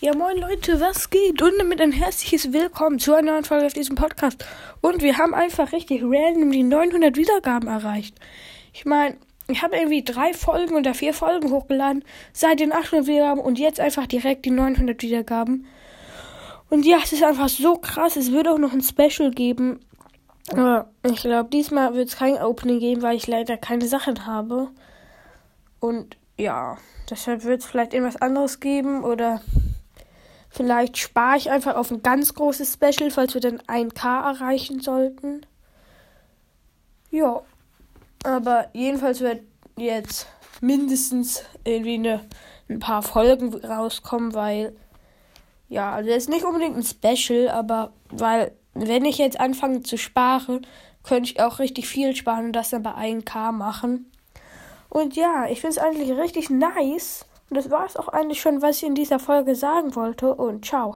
Ja, moin Leute, was geht? Und damit ein herzliches Willkommen zu einer neuen Folge auf diesem Podcast. Und wir haben einfach richtig random die 900 Wiedergaben erreicht. Ich meine, ich habe irgendwie drei Folgen oder vier Folgen hochgeladen, seit den 800 Wiedergaben und jetzt einfach direkt die 900 Wiedergaben. Und ja, es ist einfach so krass. Es wird auch noch ein Special geben. Aber ich glaube, diesmal wird es kein Opening geben, weil ich leider keine Sachen habe. Und ja, deshalb wird es vielleicht irgendwas anderes geben oder Vielleicht spare ich einfach auf ein ganz großes Special, falls wir dann 1K erreichen sollten. Ja. Aber jedenfalls wird jetzt mindestens irgendwie eine, ein paar Folgen rauskommen, weil. Ja, also ist nicht unbedingt ein Special, aber weil, wenn ich jetzt anfange zu sparen, könnte ich auch richtig viel sparen und das dann bei 1K machen. Und ja, ich finde es eigentlich richtig nice und das war es auch eigentlich schon, was ich in dieser Folge sagen wollte. Und ciao.